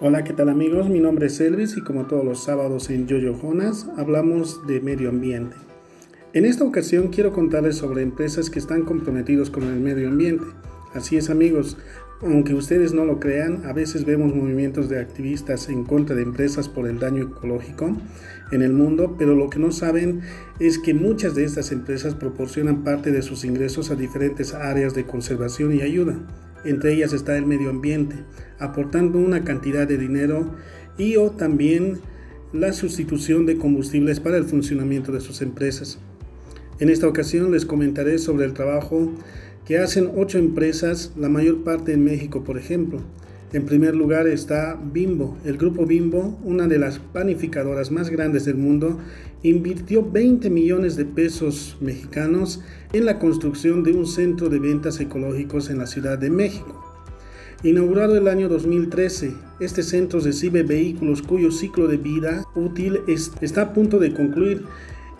Hola, ¿qué tal amigos? Mi nombre es Elvis y como todos los sábados en Yoyo Jonas hablamos de medio ambiente. En esta ocasión quiero contarles sobre empresas que están comprometidos con el medio ambiente. Así es amigos, aunque ustedes no lo crean, a veces vemos movimientos de activistas en contra de empresas por el daño ecológico en el mundo, pero lo que no saben es que muchas de estas empresas proporcionan parte de sus ingresos a diferentes áreas de conservación y ayuda. Entre ellas está el medio ambiente, aportando una cantidad de dinero y o también la sustitución de combustibles para el funcionamiento de sus empresas. En esta ocasión les comentaré sobre el trabajo que hacen ocho empresas, la mayor parte en México, por ejemplo. En primer lugar está Bimbo. El grupo Bimbo, una de las panificadoras más grandes del mundo, invirtió 20 millones de pesos mexicanos en la construcción de un centro de ventas ecológicos en la Ciudad de México. Inaugurado el año 2013, este centro recibe vehículos cuyo ciclo de vida útil está a punto de concluir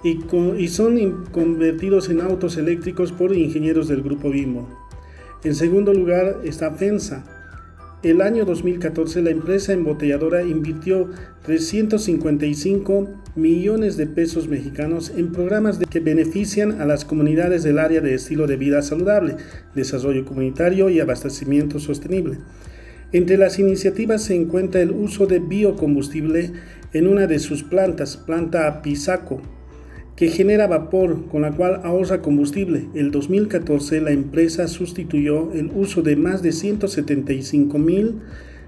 y, y son convertidos en autos eléctricos por ingenieros del grupo Bimbo. En segundo lugar está FENSA, el año 2014 la empresa embotelladora invirtió 355 millones de pesos mexicanos en programas que benefician a las comunidades del área de estilo de vida saludable, desarrollo comunitario y abastecimiento sostenible. Entre las iniciativas se encuentra el uso de biocombustible en una de sus plantas, planta Pisaco, que genera vapor con la cual ahorra combustible. El 2014 la empresa sustituyó el uso de más de 175 mil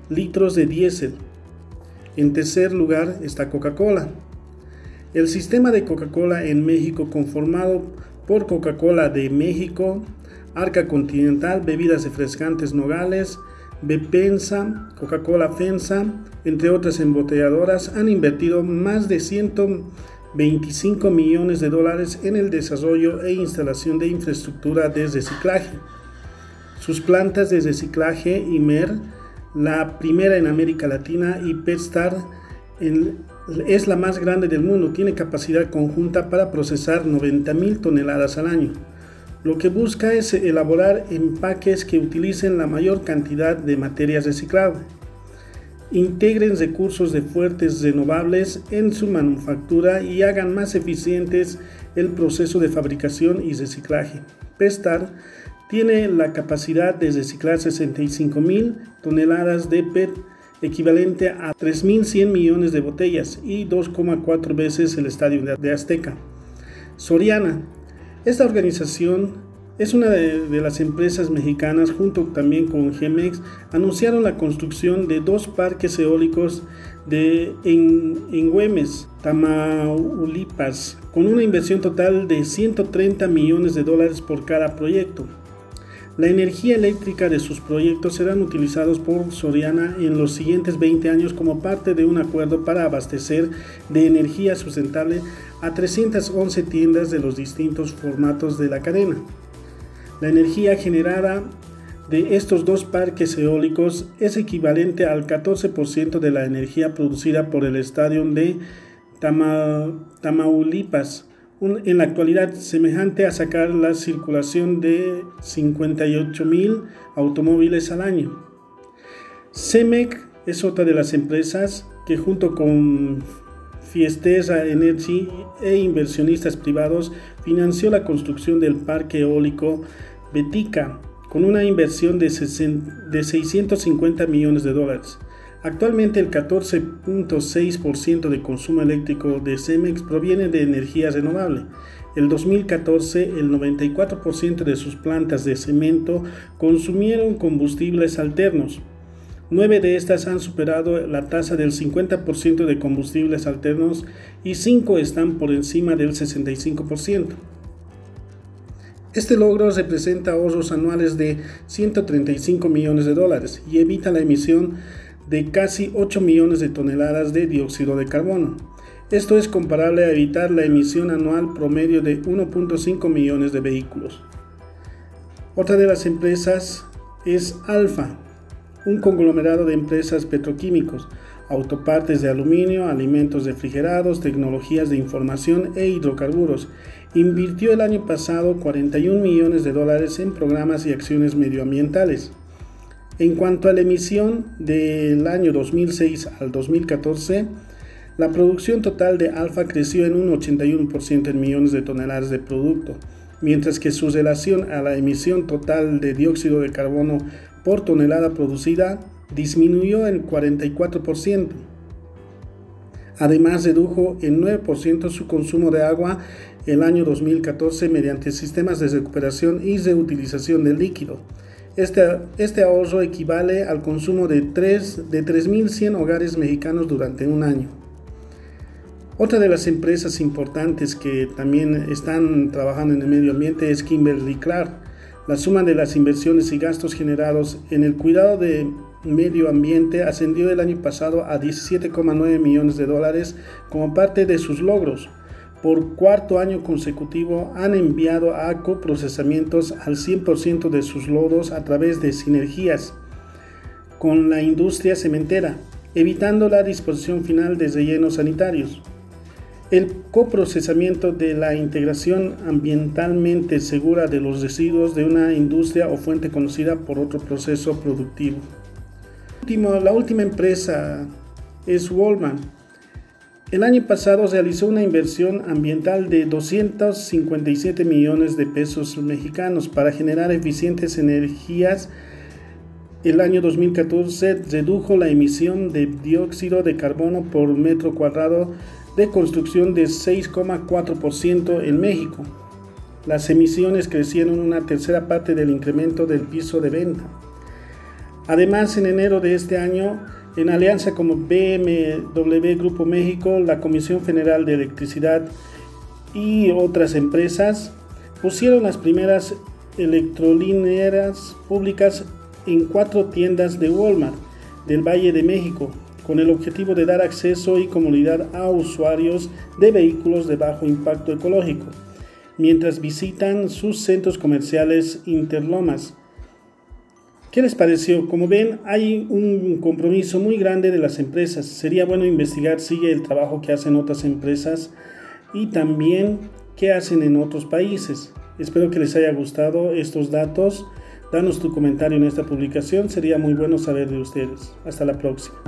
litros de diésel. En tercer lugar está Coca-Cola. El sistema de Coca-Cola en México conformado por Coca-Cola de México, Arca Continental, bebidas refrescantes Nogales, Bepensa, Coca-Cola Fensa, entre otras embotelladoras, han invertido más de 100 25 millones de dólares en el desarrollo e instalación de infraestructura de reciclaje. Sus plantas de reciclaje IMER, la primera en América Latina, y PetStar es la más grande del mundo, tiene capacidad conjunta para procesar 90 mil toneladas al año. Lo que busca es elaborar empaques que utilicen la mayor cantidad de materias reciclables integren recursos de fuertes renovables en su manufactura y hagan más eficientes el proceso de fabricación y reciclaje. Pestar tiene la capacidad de reciclar 65 mil toneladas de PET, equivalente a 3.100 millones de botellas y 2,4 veces el estadio de Azteca. Soriana. Esta organización es una de, las empresas mexicanas, junto también con Gemex, anunciaron la construcción de dos parques eólicos en, en Güemes, Tamaulipas, con una inversión total de 130 millones de dólares por cada proyecto. La energía eléctrica de sus proyectos serán utilizados por Soriana en los siguientes 20 años como parte de un acuerdo para abastecer de energía sustentable a 311 tiendas de los distintos formatos de la cadena. La energía generada de estos dos parques eólicos es equivalente al 14% de la energía producida por el estadio de Tamaulipas, en la actualidad semejante a sacar la circulación de 58 mil automóviles al año. CEMEC es otra de las empresas que junto con Fiesteza Energy e inversionistas privados financió la construcción del parque eólico Betica con una inversión de, 650 millones de dólares. Actualmente el 14.6% de consumo eléctrico de Cemex proviene de energía renovable. El 2014 el 94% de sus plantas de cemento consumieron combustibles alternos. Nueve de estas han superado la tasa del 50% de combustibles alternos y cinco están por encima del 65%. Este logro representa ahorros anuales de 135 millones de dólares y evita la emisión de casi 8 millones de toneladas de dióxido de carbono. Esto es comparable a evitar la emisión anual promedio de 1.5 millones de vehículos. Otra de las empresas es Alfa, un conglomerado de empresas petroquímicos, autopartes de aluminio, alimentos refrigerados, tecnologías de información e hidrocarburos. Invirtió el año pasado 41 millones de dólares en programas y acciones medioambientales. En cuanto a la emisión del año 2006 al 2014, la producción total de alfa creció en un 81% en millones de toneladas de producto, mientras que su relación a la emisión total de dióxido de carbono por tonelada producida disminuyó en 44%. Además, redujo en 9% su consumo de agua el año 2014 mediante sistemas de recuperación y reutilización del líquido. Este, este ahorro equivale al consumo de, 3, de 3.100 hogares mexicanos durante un año. Otra de las empresas importantes que también están trabajando en el medio ambiente es Kimberly Clark. La suma de las inversiones y gastos generados en el cuidado de medio ambiente ascendió el año pasado a 17,9 millones de dólares como parte de sus logros. Por cuarto año consecutivo han enviado a coprocesamientos al 100% de sus lodos a través de sinergias con la industria cementera, evitando la disposición final de rellenos sanitarios. El coprocesamiento de la integración ambientalmente segura de los residuos de una industria o fuente conocida por otro proceso productivo la última empresa es Walmart. El año pasado realizó una inversión ambiental de 257 millones de pesos mexicanos para generar eficientes energías. El año 2014 redujo la emisión de dióxido de carbono por metro cuadrado de construcción de 6,4% en México. Las emisiones crecieron una tercera parte del incremento del piso de venta. Además, en enero de este año, en alianza con BMW Grupo México, la Comisión Federal de Electricidad y otras empresas pusieron las primeras electrolineras públicas en cuatro tiendas de Walmart del Valle de México, con el objetivo de dar acceso y comodidad a usuarios de vehículos de bajo impacto ecológico, mientras visitan sus centros comerciales Interlomas. ¿Qué les pareció? Como ven, hay un compromiso muy grande de las empresas. Sería bueno investigar, sigue el trabajo que hacen otras empresas y también qué hacen en otros países. Espero que les haya gustado estos datos. Danos tu comentario en esta publicación, sería muy bueno saber de ustedes. Hasta la próxima.